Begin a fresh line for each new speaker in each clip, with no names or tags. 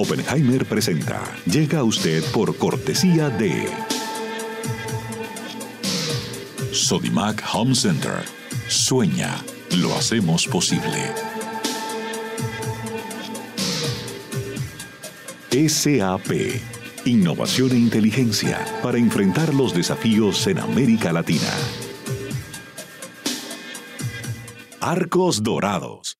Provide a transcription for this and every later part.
Oppenheimer presenta. Llega a usted por cortesía de Sodimac Home Center. Sueña, lo hacemos posible. SAP. Innovación e inteligencia para enfrentar los desafíos en América Latina. Arcos Dorados.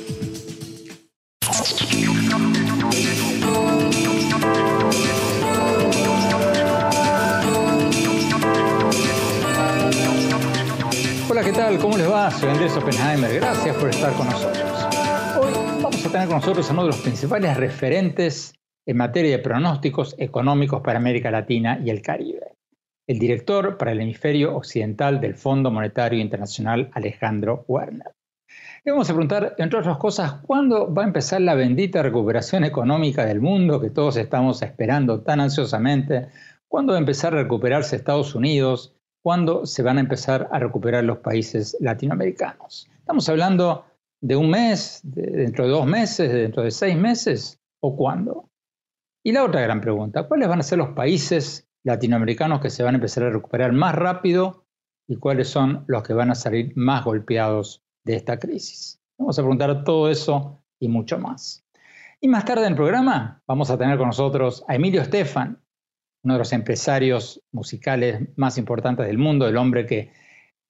Soy Andrés Oppenheimer. Gracias por estar con nosotros. Hoy vamos a tener con nosotros a uno de los principales referentes en materia de pronósticos económicos para América Latina y el Caribe, el director para el hemisferio occidental del Fondo Monetario Internacional, Alejandro Werner. Le vamos a preguntar, entre otras cosas, ¿cuándo va a empezar la bendita recuperación económica del mundo que todos estamos esperando tan ansiosamente? ¿Cuándo va a empezar a recuperarse Estados Unidos? Cuándo se van a empezar a recuperar los países latinoamericanos. Estamos hablando de un mes, dentro de dos meses, dentro de seis meses, o cuándo. Y la otra gran pregunta, ¿cuáles van a ser los países latinoamericanos que se van a empezar a recuperar más rápido y cuáles son los que van a salir más golpeados de esta crisis? Vamos a preguntar todo eso y mucho más. Y más tarde en el programa vamos a tener con nosotros a Emilio Estefan, uno de los empresarios musicales más importantes del mundo, el hombre que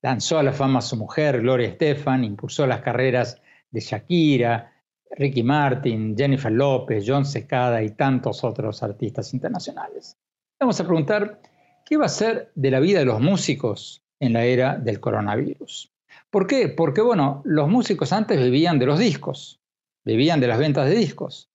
lanzó a la fama a su mujer, Gloria Estefan, impulsó las carreras de Shakira, Ricky Martin, Jennifer López, John Secada y tantos otros artistas internacionales. Vamos a preguntar, ¿qué va a ser de la vida de los músicos en la era del coronavirus? ¿Por qué? Porque, bueno, los músicos antes vivían de los discos, vivían de las ventas de discos.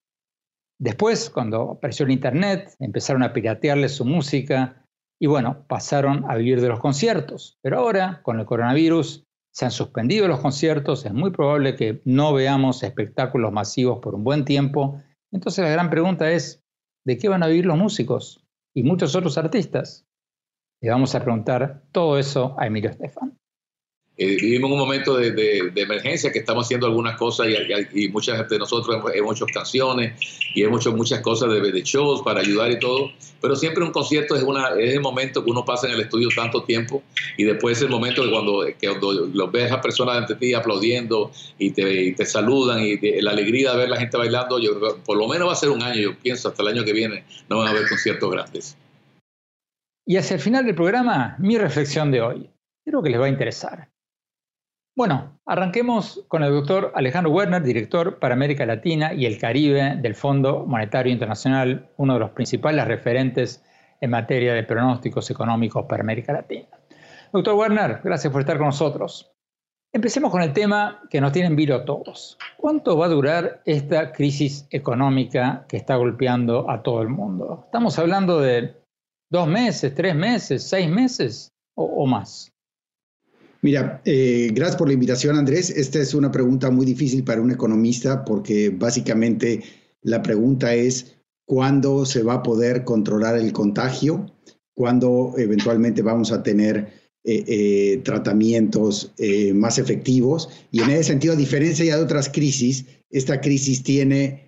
Después, cuando apareció el Internet, empezaron a piratearle su música y bueno, pasaron a vivir de los conciertos. Pero ahora, con el coronavirus, se han suspendido los conciertos, es muy probable que no veamos espectáculos masivos por un buen tiempo. Entonces la gran pregunta es, ¿de qué van a vivir los músicos y muchos otros artistas? Le vamos a preguntar todo eso a Emilio Estefan.
Eh, vivimos un momento de, emergencia que estamos haciendo algunas cosas y, muchas de nosotros hemos, hecho canciones y hemos hecho muchas cosas de, shows para ayudar y todo, pero siempre un concierto es, una, es el momento que uno pasa en el estudio tanto tiempo y después es el momento de cuando, que cuando ves a personas ante ti aplaudiendo y te, te saludan y la alegría de ver la gente bailando, yo, por lo menos va a ser un año, yo pienso, hasta el año que viene no van a haber conciertos grandes.
Y hacia el final del programa, mi reflexión de hoy. Creo que les va a interesar. Bueno, arranquemos con el doctor Alejandro Werner, director para América Latina y el Caribe del Fondo Monetario Internacional, uno de los principales referentes en materia de pronósticos económicos para América Latina. Doctor Werner, gracias por estar con nosotros. Empecemos con el tema que nos tiene en vilo a todos. ¿Cuánto va a durar esta crisis económica que está golpeando a todo el mundo? ¿Estamos hablando de dos meses, tres meses, seis meses o, o más?
Mira, eh, gracias por la invitación, Andrés. Esta es una pregunta muy difícil para un economista porque básicamente la pregunta es cuándo se va a poder controlar el contagio, cuándo eventualmente vamos a tener eh, eh, tratamientos más efectivos. Y en ese sentido, a diferencia ya de otras crisis, esta crisis tiene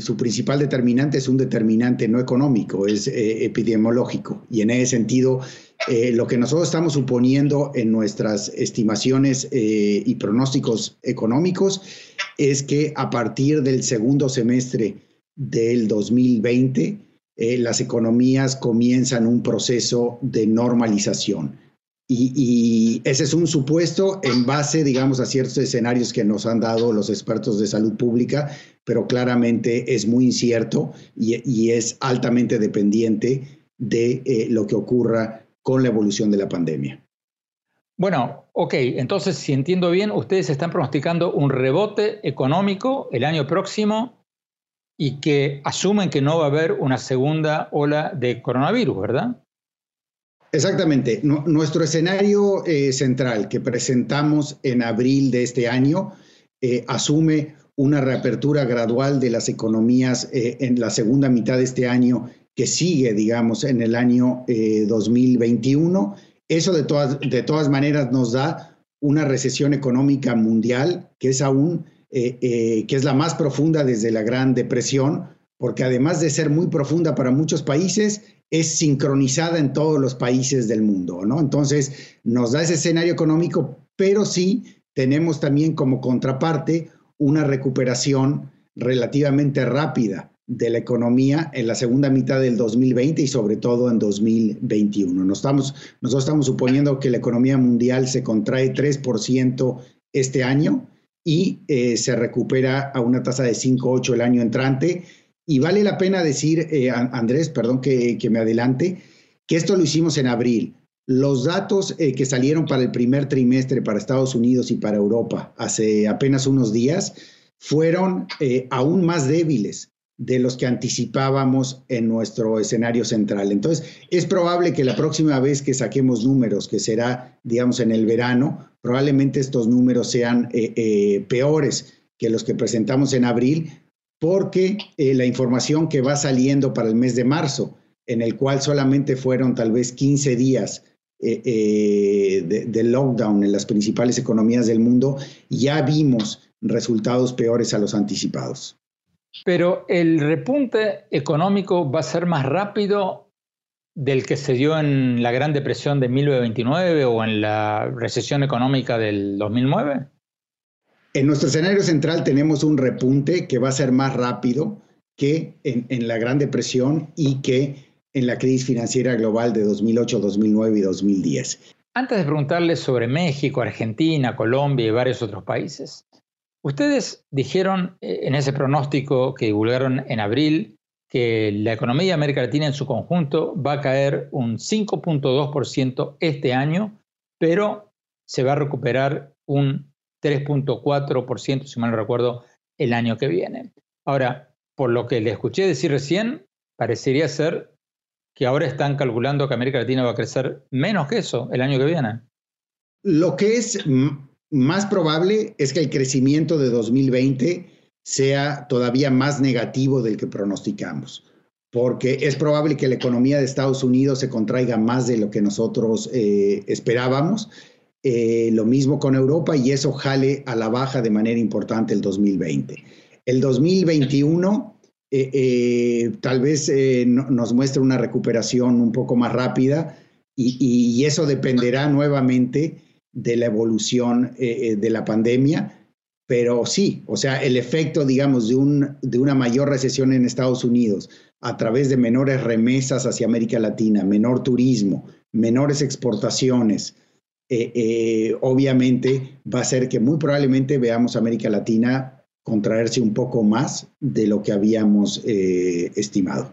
su principal determinante es un determinante no económico, es eh, epidemiológico. Y en ese sentido, eh, lo que nosotros estamos suponiendo en nuestras estimaciones eh, y pronósticos económicos es que a partir del segundo semestre del 2020, las economías comienzan un proceso de normalización. Y, ese es un supuesto en base, digamos, a ciertos escenarios que nos han dado los expertos de salud pública, pero claramente es muy incierto y, es altamente dependiente de eh, lo que ocurra con la evolución de la pandemia.
Bueno, ok, entonces si entiendo bien, ustedes están pronosticando un rebote económico el año próximo y que asumen que no va a haber una segunda ola de coronavirus, ¿verdad?
Exactamente. nuestro escenario eh, central que presentamos en abril de este año eh, asume una reapertura gradual de las economías eh, en la segunda mitad de este año que sigue, digamos, en el año 2021. Eso de todas, de todas maneras nos da una recesión económica mundial que es aún, que es la más profunda desde la Gran Depresión, porque además de ser muy profunda para muchos países, es sincronizada en todos los países del mundo, ¿no? Entonces, nos da ese escenario económico, pero sí tenemos también como contraparte una recuperación relativamente rápida de la economía en la segunda mitad del 2020 y sobre todo en 2021. Nos estamos, nosotros estamos suponiendo que la economía mundial se contrae 3% este año y eh, se recupera a una tasa de 5,8 el año entrante y vale la pena decir, eh, Andrés, perdón que, me adelante, que esto lo hicimos en abril. Los datos eh, que salieron para el primer trimestre para Estados Unidos y para Europa hace apenas unos días fueron eh, aún más débiles de los que anticipábamos en nuestro escenario central. Entonces, es probable que la próxima vez que saquemos números, que será, digamos, en el verano, probablemente estos números sean peores que los que presentamos en abril, porque eh, la información que va saliendo para el mes de marzo, en el cual solamente fueron tal vez 15 días eh, eh, de, lockdown en las principales economías del mundo, ya vimos resultados peores a los anticipados.
Pero el repunte económico va a ser más rápido del que se dio en la Gran Depresión de 1929 o en la recesión económica del 2009?
En nuestro escenario central tenemos un repunte que va a ser más rápido que en, la Gran Depresión y que en la crisis financiera global de 2008, 2009 y 2010.
Antes de preguntarles sobre México, Argentina, Colombia y varios otros países, ustedes dijeron eh, en ese pronóstico que divulgaron en abril que la economía de América Latina en su conjunto va a caer un 5.2% este año, pero se va a recuperar un 3.4%, si mal no recuerdo, el año que viene. Ahora, por lo que le escuché decir recién, parecería ser que ahora están calculando que América Latina va a crecer menos que eso el año que viene.
Lo que es más probable es que el crecimiento de 2020 sea todavía más negativo del que pronosticamos, porque es probable que la economía de Estados Unidos se contraiga más de lo que nosotros eh, esperábamos eh, lo mismo con Europa y eso jale a la baja de manera importante el 2020. El 2021 eh, eh, tal vez nos muestre una recuperación un poco más rápida y, eso dependerá nuevamente de la evolución de la pandemia. Pero sí, o sea, el efecto, digamos, de, un, de una mayor recesión en Estados Unidos a través de menores remesas hacia América Latina, menor turismo, menores exportaciones, eh, eh, obviamente va a ser que muy probablemente veamos América Latina contraerse un poco más de lo que habíamos eh, estimado.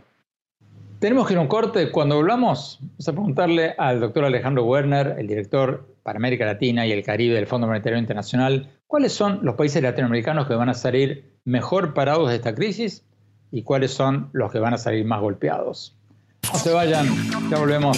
Tenemos que ir a un corte. Cuando hablamos, vamos a preguntarle al doctor Alejandro Werner, el director para América Latina y el Caribe del Fondo Monetario Internacional, cuáles son los países latinoamericanos que van a salir mejor parados de esta crisis y cuáles son los que van a salir más golpeados. No se vayan, ya volvemos.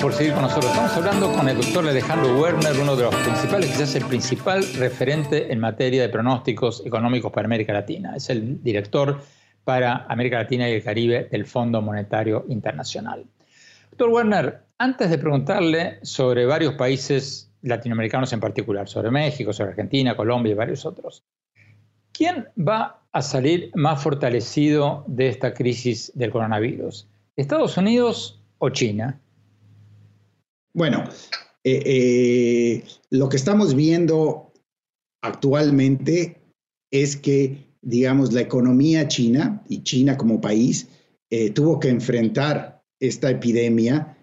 Por seguir con nosotros. Estamos hablando con el doctor Alejandro Werner, uno de los principales, quizás el principal referente en materia de pronósticos económicos para América Latina. Es el director para América Latina y el Caribe del Fondo Monetario Internacional. Doctor Werner, antes de preguntarle sobre varios países latinoamericanos en particular, sobre México, sobre Argentina, Colombia y varios otros, ¿quién va a salir más fortalecido de esta crisis del coronavirus? ¿Estados Unidos o China?
Bueno, eh, eh, lo que estamos viendo actualmente es que, digamos, la economía china y China como país eh, tuvo que enfrentar esta epidemia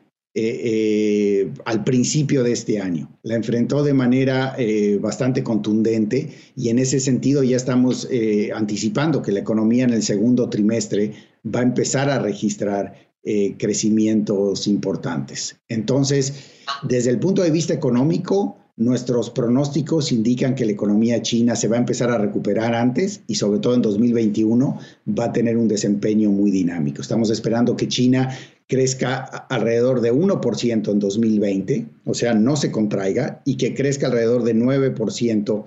al principio de este año. La enfrentó de manera bastante contundente y en ese sentido ya estamos anticipando que la economía en el segundo trimestre va a empezar a registrar eh, crecimientos importantes. Entonces, desde el punto de vista económico, nuestros pronósticos indican que la economía china se va a empezar a recuperar antes y sobre todo en 2021 va a tener un desempeño muy dinámico. Estamos esperando que China crezca alrededor de 1% en 2020, o sea, no se contraiga, y que crezca alrededor de 9%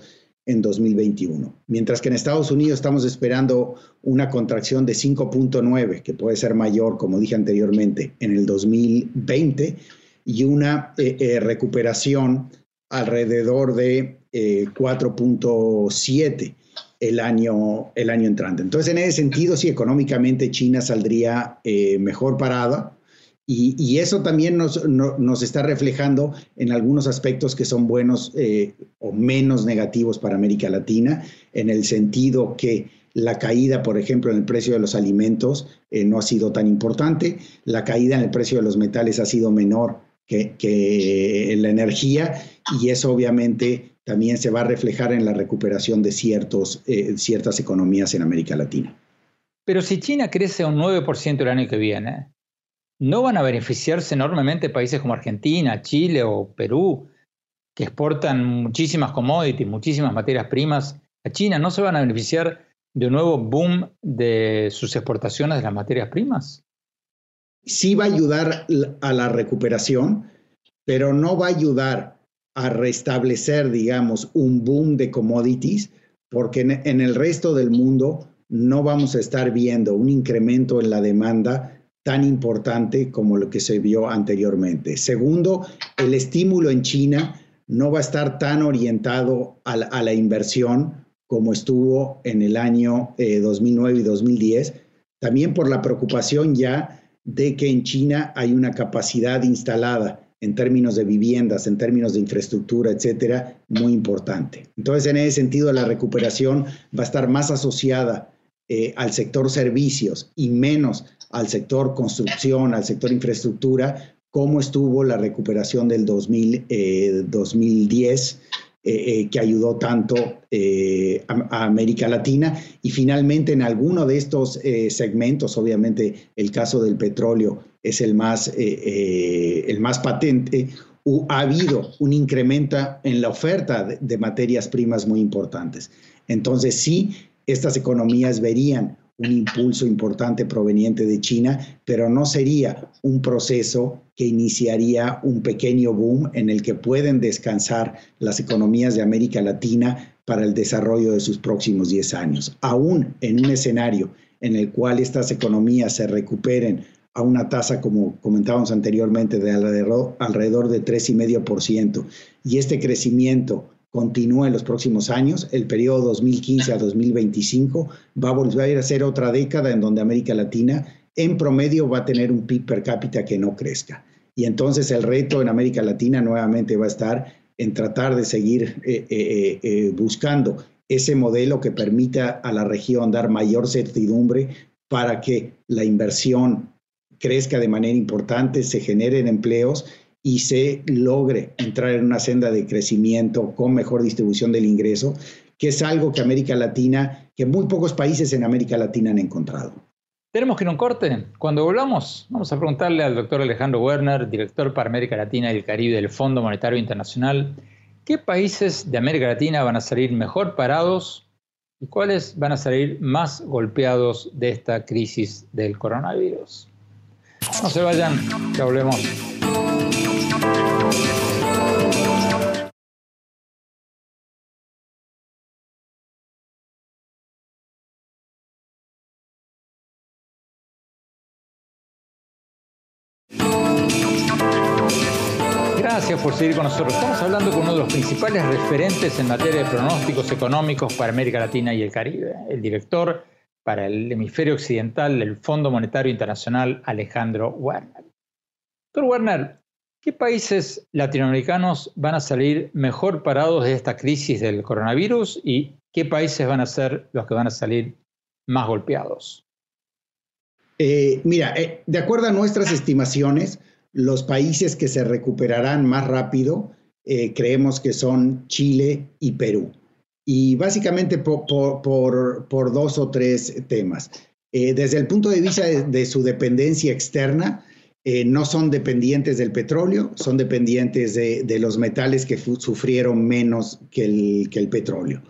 en 2021. Mientras que en Estados Unidos estamos esperando una contracción de 5.9, que puede ser mayor, como dije anteriormente, en el 2020, y una eh, eh, recuperación alrededor de 4.7 eh, el año, el año entrante. Entonces, en ese sentido, sí, económicamente China saldría mejor parada y, eso también nos, nos, está reflejando en algunos aspectos que son buenos eh, o menos negativos para América Latina, en el sentido que la caída, por ejemplo, en el precio de los alimentos eh, no ha sido tan importante, la caída en el precio de los metales ha sido menor que, que la energía y eso obviamente también se va a reflejar en la recuperación de ciertos, eh, ciertas economías en América Latina.
Pero si China crece un 9% el año que viene, no van a beneficiarse enormemente países como Argentina, Chile o Perú, que exportan muchísimas commodities, muchísimas materias primas a China, ¿no se van a beneficiar de un nuevo boom de sus exportaciones de las materias primas?
Sí va a ayudar a la recuperación, pero no va a ayudar a restablecer, digamos, un boom de commodities, porque en el resto del mundo no vamos a estar viendo un incremento en la demanda tan importante como lo que se vio anteriormente. Segundo, el estímulo en China no va a estar tan orientado a la, inversión como estuvo en el año 2009 eh, y 2010, también por la preocupación ya de que en China hay una capacidad instalada en términos de viviendas, en términos de infraestructura, etcétera, muy importante. Entonces, en ese sentido, la recuperación va a estar más asociada eh, al sector servicios y menos al sector construcción, al sector infraestructura, cómo estuvo la recuperación del 2000, 2010, eh, eh, que ayudó tanto a, América Latina. Y finalmente, en alguno de estos segmentos, obviamente el caso del petróleo es el más, el más patente, ha habido un incremento en la oferta de materias primas muy importantes. Entonces, sí, estas economías verían un impulso importante proveniente de China, pero no sería un proceso que iniciaría un pequeño boom en el que pueden descansar las economías de América Latina para el desarrollo de sus próximos 10 años. Aún en un escenario en el cual estas economías se recuperen a una tasa, como comentábamos anteriormente, de alrededor, alrededor de 3,5%, y este crecimiento continúe en los próximos años, el periodo 2015 a 2025 va a volver a ser otra década en donde América Latina en promedio va a tener un PIB per cápita que no crezca. Y entonces el reto en América Latina nuevamente va a estar en tratar de seguir eh, eh, eh, buscando ese modelo que permita a la región dar mayor certidumbre para que la inversión crezca de manera importante, se generen empleos y se logre entrar en una senda de crecimiento con mejor distribución del ingreso, que es algo que América Latina, que muy pocos países en América Latina han encontrado.
Tenemos que ir a un corte. Cuando volvamos, vamos a preguntarle al doctor Alejandro Werner, director para América Latina y el Caribe del Fondo Monetario Internacional, ¿qué países de América Latina van a salir mejor parados y cuáles van a salir más golpeados de esta crisis del coronavirus? No se vayan, ya volvemos. Por seguir con nosotros. Estamos hablando con uno de los principales referentes en materia de pronósticos económicos para América Latina y el Caribe, el director para el hemisferio occidental del Fondo Monetario Internacional, Alejandro Werner. Doctor Werner, ¿qué países latinoamericanos van a salir mejor parados de esta crisis del coronavirus y qué países van a ser los que van a salir más golpeados?
Eh, mira, eh, de acuerdo a nuestras estimaciones, los países que se recuperarán más rápido eh, creemos que son Chile y Perú. Y básicamente por, dos o tres temas. Eh, desde el punto de vista de, su dependencia externa, eh, no son dependientes del petróleo, son dependientes de, los metales que sufrieron menos que el, que el petróleo.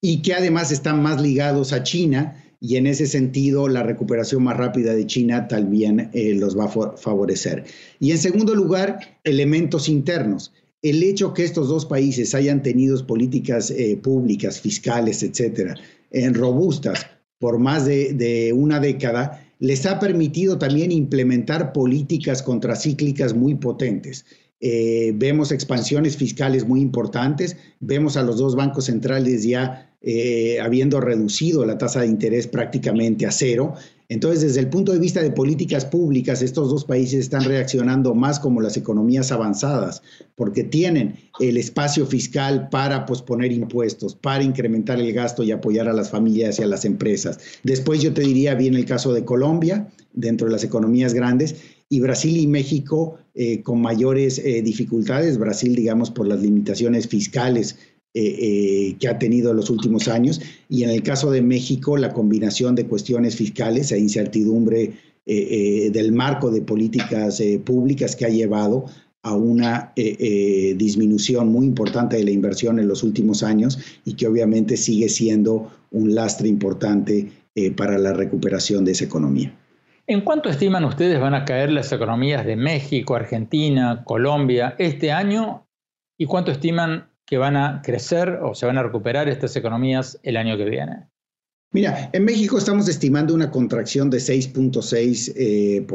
Y que además están más ligados a China y en ese sentido la recuperación más rápida de China también eh, los va a favorecer. Y en segundo lugar, elementos internos. El hecho que estos dos países hayan tenido políticas eh, públicas, fiscales, etcétera, en robustas por más de una década, les ha permitido también implementar políticas contracíclicas muy potentes. Eh, vemos expansiones fiscales muy importantes, vemos a los dos bancos centrales ya eh, habiendo reducido la tasa de interés prácticamente a cero. Entonces, desde el punto de vista de políticas públicas, estos dos países están reaccionando más como las economías avanzadas, porque tienen el espacio fiscal para posponer impuestos, para incrementar el gasto y apoyar a las familias y a las empresas. Después yo te diría bien el caso de Colombia, dentro de las economías grandes, y Brasil y México eh, con mayores eh, dificultades. Brasil, digamos, por las limitaciones fiscales eh, que ha tenido en los últimos años. Y en el caso de México, la combinación de cuestiones fiscales e incertidumbre del marco de políticas públicas que ha llevado a una disminución muy importante de la inversión en los últimos años y que obviamente sigue siendo un lastre importante para la recuperación de esa economía.
¿En cuánto estiman ustedes van a caer las economías de México, Argentina, Colombia este año? ¿Y cuánto estiman que van a crecer o se van a recuperar estas economías el año que viene?
Mira, en México estamos estimando una contracción de 6.6%, eh,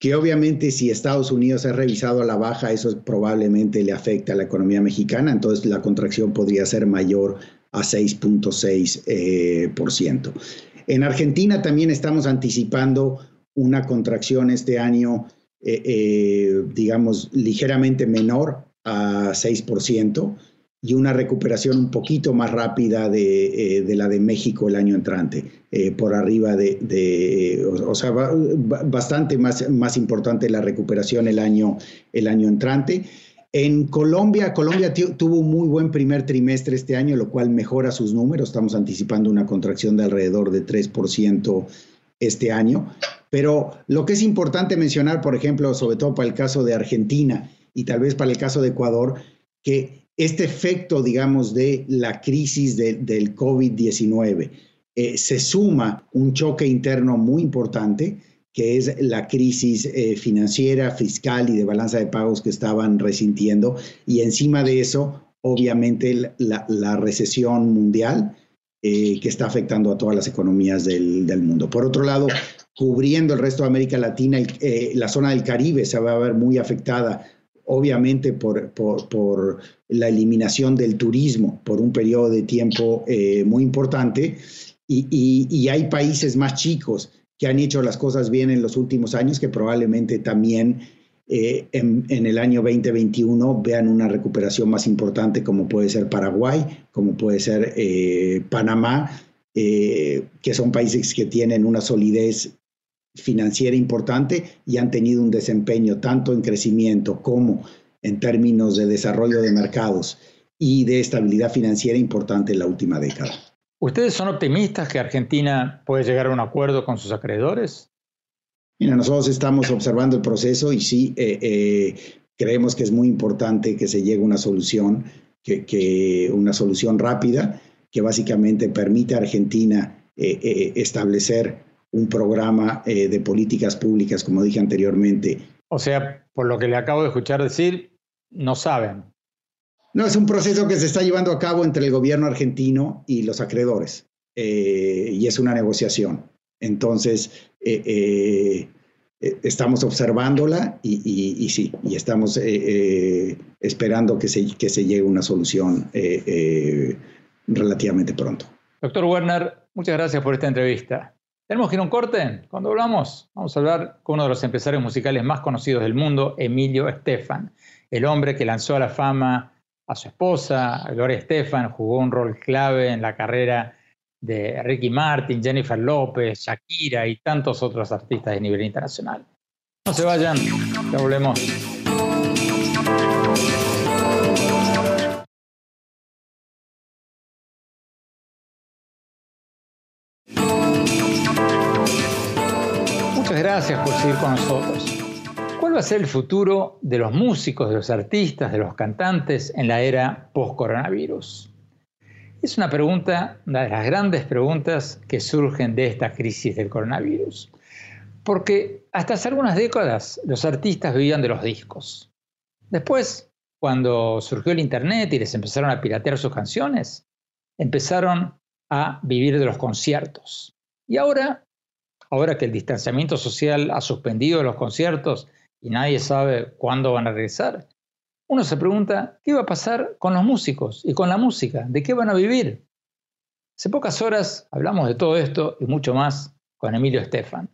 que obviamente si Estados Unidos ha revisado a la baja, eso probablemente le afecta a la economía mexicana, entonces la contracción podría ser mayor a 6.6%. En Argentina también estamos anticipando una contracción este año, eh, eh, digamos, ligeramente menor a 6% y una recuperación un poquito más rápida de, eh, la de México el año entrante, por arriba de, o, sea, bastante más, más importante la recuperación el año, el año entrante. En Colombia, Colombia tuvo un muy buen primer trimestre este año, lo cual mejora sus números. Estamos anticipando una contracción de alrededor de 3% este año. Pero lo que es importante mencionar, por ejemplo, sobre todo para el caso de Argentina y tal vez para el caso de Ecuador, que este efecto, digamos, de la crisis del COVID-19 eh, se suma un choque interno muy importante que es la crisis eh, financiera, fiscal y de balanza de pagos que estaban resintiendo. Y encima de eso, obviamente, la, recesión mundial eh, que está afectando a todas las economías del, mundo. Por otro lado, cubriendo el resto de América Latina, eh, la zona del Caribe se va a ver muy afectada obviamente por, por, la eliminación del turismo por un periodo de tiempo muy importante. Y, hay países más chicos que han hecho las cosas bien en los últimos años, que probablemente también eh, en, el año 2021 vean una recuperación más importante, como puede ser Paraguay, como puede ser eh, Panamá, eh, que son países que tienen una solidez financiera importante y han tenido un desempeño tanto en crecimiento como en términos de desarrollo de mercados y de estabilidad financiera importante en la última década.
¿Ustedes son optimistas que Argentina puede llegar a un acuerdo con sus acreedores?
Mira, nosotros estamos observando el proceso y sí eh, eh, creemos que es muy importante que se llegue a una solución, que, una solución rápida que básicamente permite a Argentina eh, establecer un programa de políticas públicas, como dije anteriormente.
O sea, por lo que le acabo de escuchar decir, no saben.
No, es un proceso que se está llevando a cabo entre el gobierno argentino y los acreedores y es una negociación. Entonces, eh, eh, eh, estamos observándola y, sí, y estamos esperando que se, que se llegue a una solución relativamente pronto.
Doctor Werner, muchas gracias por esta entrevista. Tenemos que ir a un corte. Cuando hablamos, vamos a hablar con uno de los empresarios musicales más conocidos del mundo, Emilio Estefan, el hombre que lanzó a la fama a su esposa, Gloria Estefan, jugó un rol clave en la carrera de Ricky Martin, Jennifer López, Shakira y tantos otros artistas de nivel internacional. No se vayan, ya volvemos. Muchas gracias por seguir con nosotros. ¿Cuál va a ser el futuro de los músicos, de los artistas, de los cantantes en la era post-coronavirus? Es una pregunta, una de las grandes preguntas que surgen de esta crisis del coronavirus. Porque hasta hace algunas décadas los artistas vivían de los discos. Después, cuando surgió el Internet y les empezaron a piratear sus canciones, empezaron a vivir de los conciertos. Y ahora, ahora que el distanciamiento social ha suspendido los conciertos y nadie sabe cuándo van a regresar, uno se pregunta, ¿qué va a pasar con los músicos y con la música? ¿De qué van a vivir? Hace pocas horas hablamos de todo esto y mucho más con Emilio Estefan.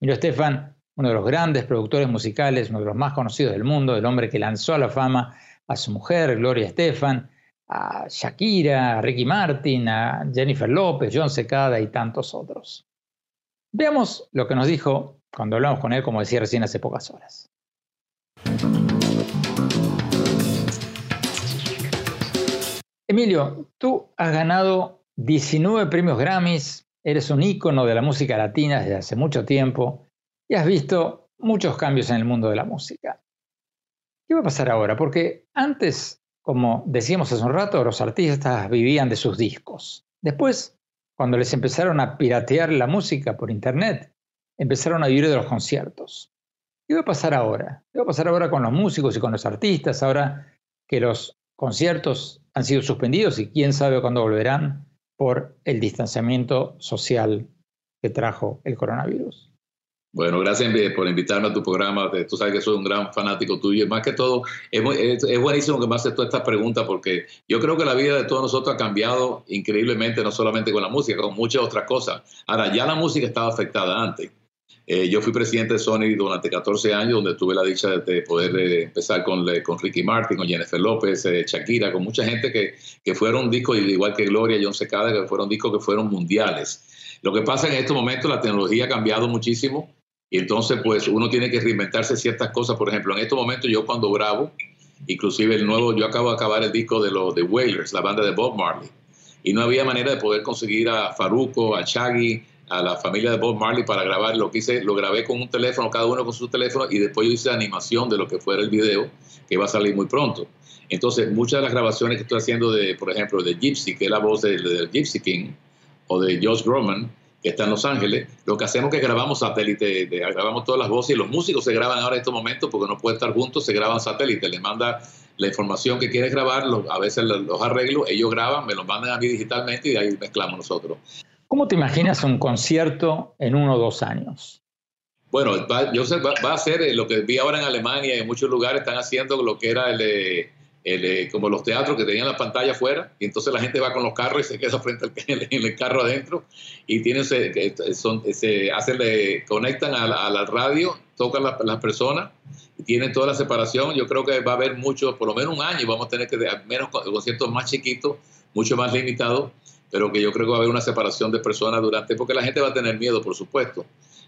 Emilio Estefan, uno de los grandes productores musicales, uno de los más conocidos del mundo, el hombre que lanzó a la fama a su mujer, Gloria Estefan, a Shakira, a Ricky Martin, a Jennifer López, John Secada y tantos otros. Veamos lo que nos dijo cuando hablamos con él, como decía recién hace pocas horas. Emilio, tú has ganado 19 premios Grammys, eres un ícono de la música latina desde hace mucho tiempo y has visto muchos cambios en el mundo de la música. ¿Qué va a pasar ahora? Porque antes, como decíamos hace un rato, los artistas vivían de sus discos. Después, cuando les empezaron a piratear la música por internet, empezaron a vivir de los conciertos. ¿Qué va a pasar ahora? ¿Qué va a pasar ahora con los músicos y con los artistas ahora que los conciertos han sido suspendidos y quién sabe cuándo volverán por el distanciamiento social que trajo el coronavirus.
Bueno, gracias por invitarme a tu programa. Tú sabes que soy un gran fanático tuyo. Y más que todo, es, es, buenísimo que me haces toda esta pregunta porque yo creo que la vida de todos nosotros ha cambiado increíblemente, no solamente con la música, con muchas otras cosas. Ahora, ya la música estaba afectada antes. Eh, yo fui presidente de Sony durante 14 años, donde tuve la dicha de, poder eh, empezar con, Ricky Martin, con Jennifer López, eh, Shakira, con mucha gente que, que fueron discos, igual que Gloria, John Secada, que fueron discos que fueron mundiales. Lo que pasa en estos momentos, la tecnología ha cambiado muchísimo y entonces pues uno tiene que reinventarse ciertas cosas. Por ejemplo, en estos momentos yo cuando grabo, inclusive el nuevo, yo acabo de acabar el disco de los de Wailers, la banda de Bob Marley, y no había manera de poder conseguir a Faruco, a Shaggy, a la familia de Bob Marley para grabar. Lo que hice, lo grabé con un teléfono, cada uno con su teléfono, y después yo hice animación de lo que fuera el video, que va a salir muy pronto. Entonces, muchas de las grabaciones que estoy haciendo, de, por ejemplo, de Gypsy, que es la voz del Gypsy King, o de Josh Groman, que está en Los Ángeles, lo que hacemos es que grabamos satélite, grabamos todas las voces y los músicos se graban ahora en estos momentos porque no pueden estar juntos, se graban satélite, les manda la información que quieres grabar, a veces los arreglos, ellos graban, me los mandan a mí digitalmente y de ahí mezclamos nosotros.
¿Cómo te imaginas un concierto en uno o dos años?
Bueno, va, yo sé, va, a ser eh, lo que vi ahora en Alemania y en muchos lugares están haciendo lo que era el, eh, eh, como los teatros que tenían la pantalla afuera y entonces la gente va con los carros y se queda frente al en el carro adentro y tienen se, son, se hacen, conectan a la, radio, tocan las la personas y tienen toda la separación. Yo creo que va a haber mucho, por lo menos un año, vamos a tener que menos conciertos más chiquitos, mucho más limitados pero que yo creo que va a haber una separación de personas durante, porque la gente va a tener miedo, por supuesto.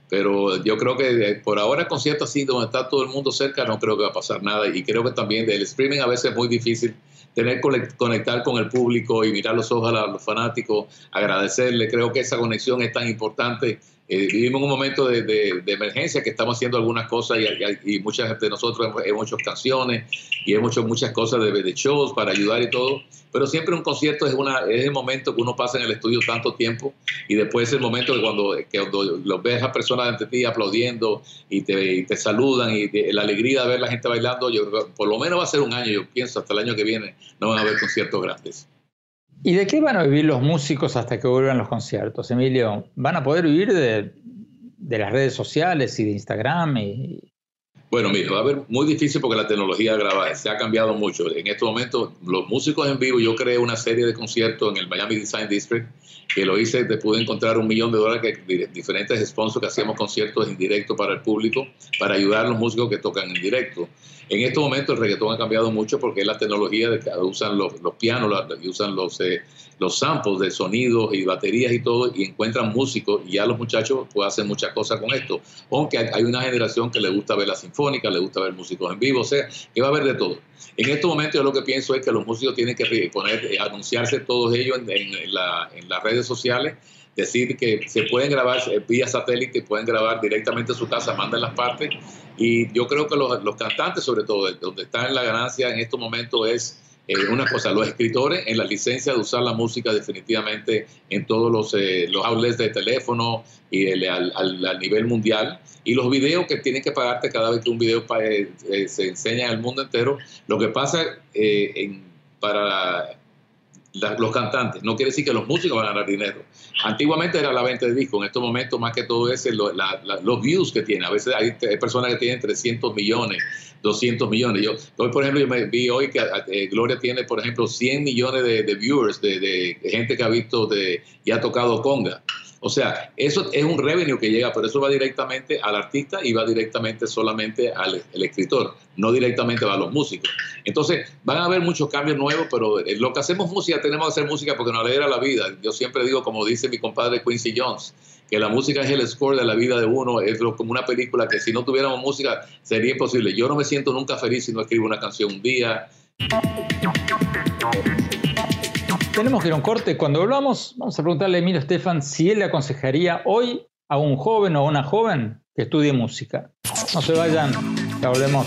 pero yo creo que por ahora conciertos así donde está todo el mundo cerca no creo que va a pasar nada y creo que también del streaming a veces es muy difícil tener conectar con el público y mirar los ojos a los fanáticos, agradecerle, creo que esa conexión es tan importante eh, vivimos un momento de, emergencia que estamos haciendo algunas cosas y, muchas de nosotros hemos, hecho canciones y hemos hecho muchas cosas de, shows para ayudar y todo, pero siempre un concierto es, una, es el momento que uno pasa en el estudio tanto tiempo y después es el momento que cuando, que cuando los ves a personas ante ti aplaudiendo y te, te saludan y la alegría de ver la gente bailando, yo, por lo menos va a ser un año, yo pienso, hasta el año que viene no van a haber conciertos grandes.
¿Y de qué van a vivir los músicos hasta que vuelvan los conciertos, Emilio? ¿Van a poder vivir de, las redes sociales y de Instagram? Y...
Bueno, mira, va a ser muy difícil porque la tecnología graba, se ha cambiado mucho. En este momento, los músicos en vivo, yo creé una serie de conciertos en el Miami Design District, que lo hice, te pude encontrar un millón de dólares que diferentes sponsors que hacíamos conciertos en directo para el público, para ayudar a los músicos que tocan en directo. En este momento el reggaetón ha cambiado mucho porque es la tecnología de que usan los, pianos, y usan los, eh, los samples de sonidos y baterías y todo, y encuentran músicos, y ya los muchachos pueden hacer muchas cosas con esto. Aunque hay una generación que le gusta ver la sinfónica, le gusta ver músicos en vivo, o sea, que va a haber de todo. En este momento yo lo que pienso es que los músicos tienen que poner, eh, anunciarse todos ellos en las redes sociales decir que se pueden grabar eh, vía satélite, pueden grabar directamente en su casa, mandan las partes. Y yo creo que los, los cantantes, sobre todo, donde está en la ganancia en estos momentos es eh, una cosa, los escritores en la licencia de usar la música definitivamente en todos los, eh, los outlets de teléfono y el, al, al, nivel mundial. Y los videos que tienen que pagarte cada vez que un video se enseña en el mundo entero. Lo que pasa en, para los cantantes. No quiere decir que los músicos van a ganar dinero. Antiguamente era la venta de discos, en estos momentos más que todo es los views que tiene. A veces hay, personas que tienen 300 millones, 200 millones. Yo, hoy, por ejemplo, yo me vi hoy que eh, Gloria tiene, por ejemplo, 100 millones de, viewers, de, de, gente que ha visto de, y ha tocado conga. O sea, eso es un revenue que llega, pero eso va directamente al artista y va directamente solamente al escritor, no directamente va a los músicos. Entonces, van a haber muchos cambios nuevos, pero eh, lo que hacemos música, tenemos que hacer música porque nos alegra la vida. Yo siempre digo, como dice mi compadre Quincy Jones, que la música es el score de la vida de uno, es como una película que si no tuviéramos música sería imposible. Yo no me siento nunca feliz si no escribo una canción un día.
Tenemos que ir a un corte. Cuando volvamos, vamos a preguntarle a Emilio Estefan si él le aconsejaría hoy a un joven o a una joven que estudie música. No se vayan, ya volvemos.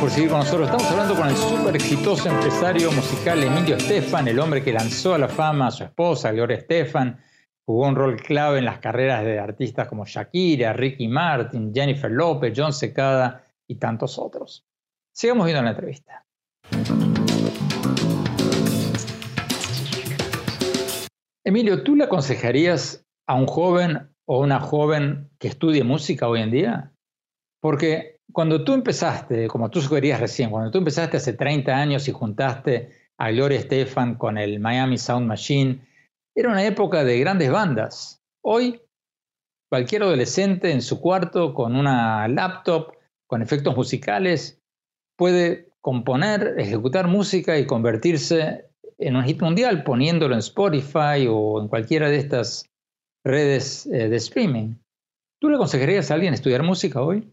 Por seguir con nosotros. Estamos hablando con el súper exitoso empresario musical Emilio Estefan, el hombre que lanzó a la fama a su esposa, Gloria Estefan. Jugó un rol clave en las carreras de artistas como Shakira, Ricky Martin, Jennifer López, John Secada y tantos otros. Sigamos viendo la entrevista. Emilio, ¿tú le aconsejarías a un joven o una joven que estudie música hoy en día? Porque cuando tú empezaste, como tú sugerías recién, cuando tú empezaste hace 30 años y juntaste a Gloria Estefan con el Miami Sound Machine, era una época de grandes bandas. Hoy, cualquier adolescente en su cuarto con una laptop, con efectos musicales, puede componer, ejecutar música y convertirse en un hit mundial poniéndolo en Spotify o en cualquiera de estas redes eh, de streaming. ¿Tú le aconsejarías a alguien estudiar música hoy?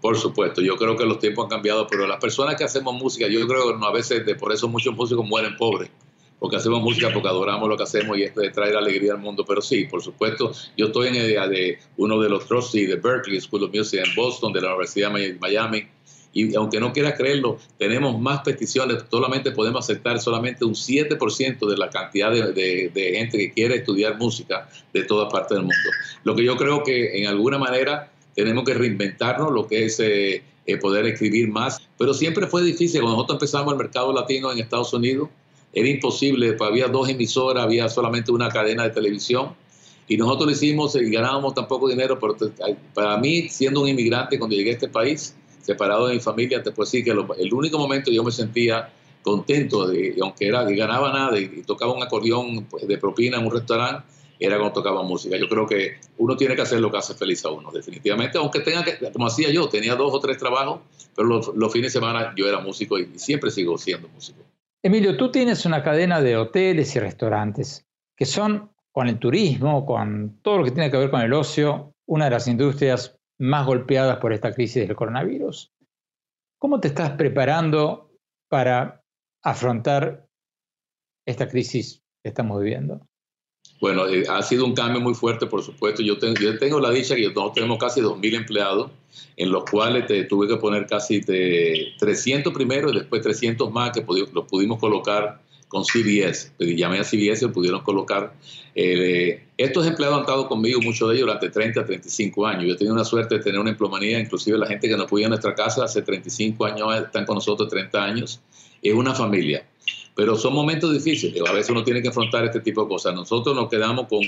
Por supuesto, yo creo que los tiempos han cambiado, pero las personas que hacemos música, yo creo que a veces de, por eso muchos músicos mueren pobres, porque hacemos música porque adoramos lo que hacemos y esto de traer alegría al mundo. Pero sí, por supuesto, yo estoy en idea de uno de los trustees de Berkeley School of Music en Boston, de la Universidad de Miami, y aunque no quieras creerlo, tenemos más peticiones, solamente podemos aceptar solamente un 7% de la cantidad de, de, gente que quiere estudiar música de todas partes del mundo. Lo que yo creo que en alguna manera tenemos que reinventarnos lo que es eh, eh, poder escribir más, pero siempre fue difícil. Cuando nosotros empezamos el mercado latino en Estados Unidos, era imposible, pues había dos emisoras, había solamente una cadena de televisión. Y nosotros lo hicimos y ganábamos tan poco dinero, pero para mí, siendo un inmigrante, cuando llegué a este país, separado de mi familia, te puedo decir que el único momento yo me sentía contento, de, aunque era que ganaba nada y, tocaba un acordeón pues, de propina en un restaurante, era cuando tocaba música. Yo creo que uno tiene que hacer lo que hace feliz a uno, definitivamente, aunque tenga que, como hacía yo, tenía dos o tres trabajos, pero los, fines de semana yo era músico y siempre sigo siendo músico.
Emilio, tú tienes una cadena de hoteles y restaurantes que son, con el turismo, con todo lo que tiene que ver con el ocio, una de las industrias más golpeadas por esta crisis del coronavirus. ¿Cómo te estás preparando para afrontar esta crisis que estamos viviendo?
Bueno, eh, ha sido un cambio muy fuerte, por supuesto. Yo tengo, yo tengo la dicha que nosotros tenemos casi 2.000 empleados, en los cuales te, tuve que poner casi 300 primero y después 300 más que los pudimos colocar con CBS. Llamé a CBS y pudieron colocar. Eh, estos empleados han estado conmigo, muchos de ellos, durante 30, 35 años. Yo he tenido una suerte de tener una emplomanía, inclusive la gente que nos podía en nuestra casa hace 35 años, están con nosotros 30 años. Es una familia. Pero son momentos difíciles, a veces uno tiene que afrontar este tipo de cosas. Nosotros nos quedamos con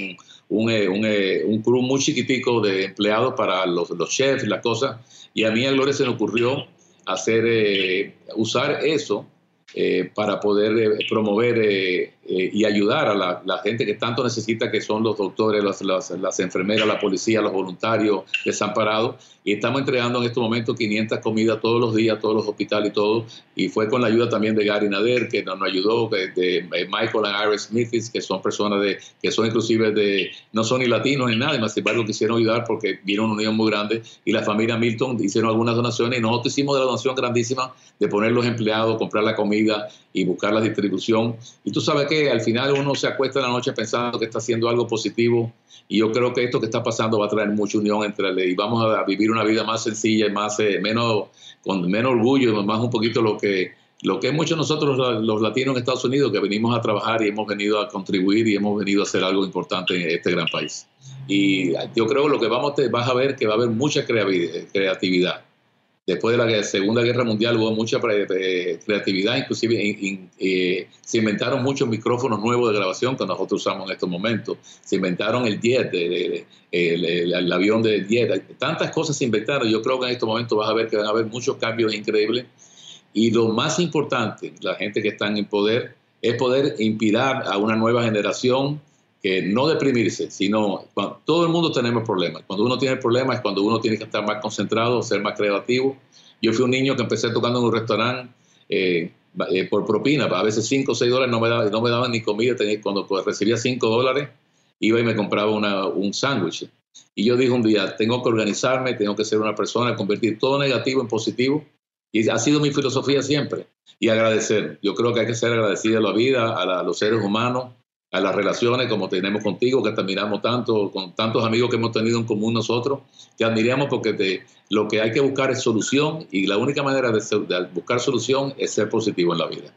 un, eh, un, eh, un crew muy chiquitico de empleados para los, los chefs y las cosas, y a mí a Gloria se me ocurrió hacer, eh, usar eso eh, para poder eh, promover eh, y ayudar a la, gente que tanto necesita, que son los doctores, las, las, enfermeras, la policía, los voluntarios desamparados. Y estamos entregando en estos momentos 500 comidas todos los días, todos los hospitales y todo. Y fue con la ayuda también de Gary Nader, que nos, ayudó, de, Michael y Iris Smithis, que son personas de, que son inclusive de, no son ni latinos ni nada, más sin embargo quisieron ayudar porque vieron una unión muy grande. Y la familia Milton hicieron algunas donaciones y nosotros hicimos de la donación grandísima de poner los empleados, comprar la comida y buscar la distribución. Y tú sabes que al final uno se acuesta en la noche pensando que está haciendo algo positivo y yo creo que esto que está pasando va a traer mucha unión entre y vamos a vivir una vida más sencilla y más eh, menos con menos orgullo, más un poquito lo que lo que muchos nosotros los latinos en Estados Unidos que venimos a trabajar y hemos venido a contribuir y hemos venido a hacer algo importante en este gran país. Y yo creo que lo que vamos vas a ver que va a haber mucha creatividad Después de la Segunda Guerra Mundial hubo mucha creatividad, inclusive eh, se inventaron muchos micrófonos nuevos de grabación que nosotros usamos en estos momentos. Se inventaron el jet, el, avión de jet. Tantas cosas se inventaron. Yo creo que en estos momentos vas a ver que van a haber muchos cambios increíbles. Y lo más importante, la gente que está en poder, es poder inspirar a una nueva generación que no deprimirse, sino todo el mundo tenemos problemas. Cuando uno tiene problemas es cuando uno tiene que estar más concentrado, ser más creativo. Yo fui un niño que empecé tocando en un restaurante eh, eh, por propina, a veces 5 o 6 dólares no me, daban, ni comida, cuando recibía 5 dólares iba y me compraba un sándwich. Y yo dije un día, tengo que organizarme, tengo que ser una persona, convertir todo negativo en positivo. Y ha sido mi filosofía siempre. Y agradecer. Yo creo que hay que ser agradecido a la vida, a los seres humanos, a las relaciones como tenemos contigo, que te admiramos tanto, con tantos amigos que hemos tenido en común nosotros, te admiramos porque te, lo que hay que buscar es solución y la única manera de, de buscar solución es ser positivo en la vida.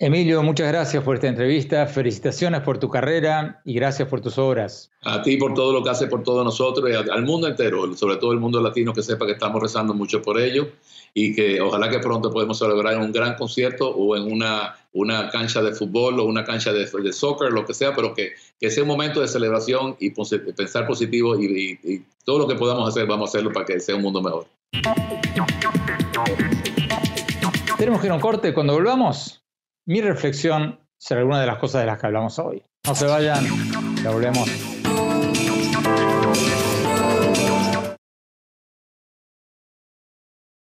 Emilio, muchas gracias por esta entrevista, felicitaciones por tu carrera y gracias por tus obras.
A ti por todo lo que haces por todos nosotros y al mundo entero, sobre todo el mundo latino que sepa que estamos rezando mucho por ello y que ojalá que pronto podamos celebrar en un gran concierto o en una, una cancha de fútbol o una cancha de, de soccer, lo que sea, pero que, que, sea un momento de celebración y pensar positivo y, y todo lo que podamos hacer, vamos a hacerlo para que sea un mundo mejor.
Tenemos que ir a un corte. Cuando volvamos, mi reflexión sobre algunas de las cosas de las que hablamos hoy. No se vayan, ya volvemos.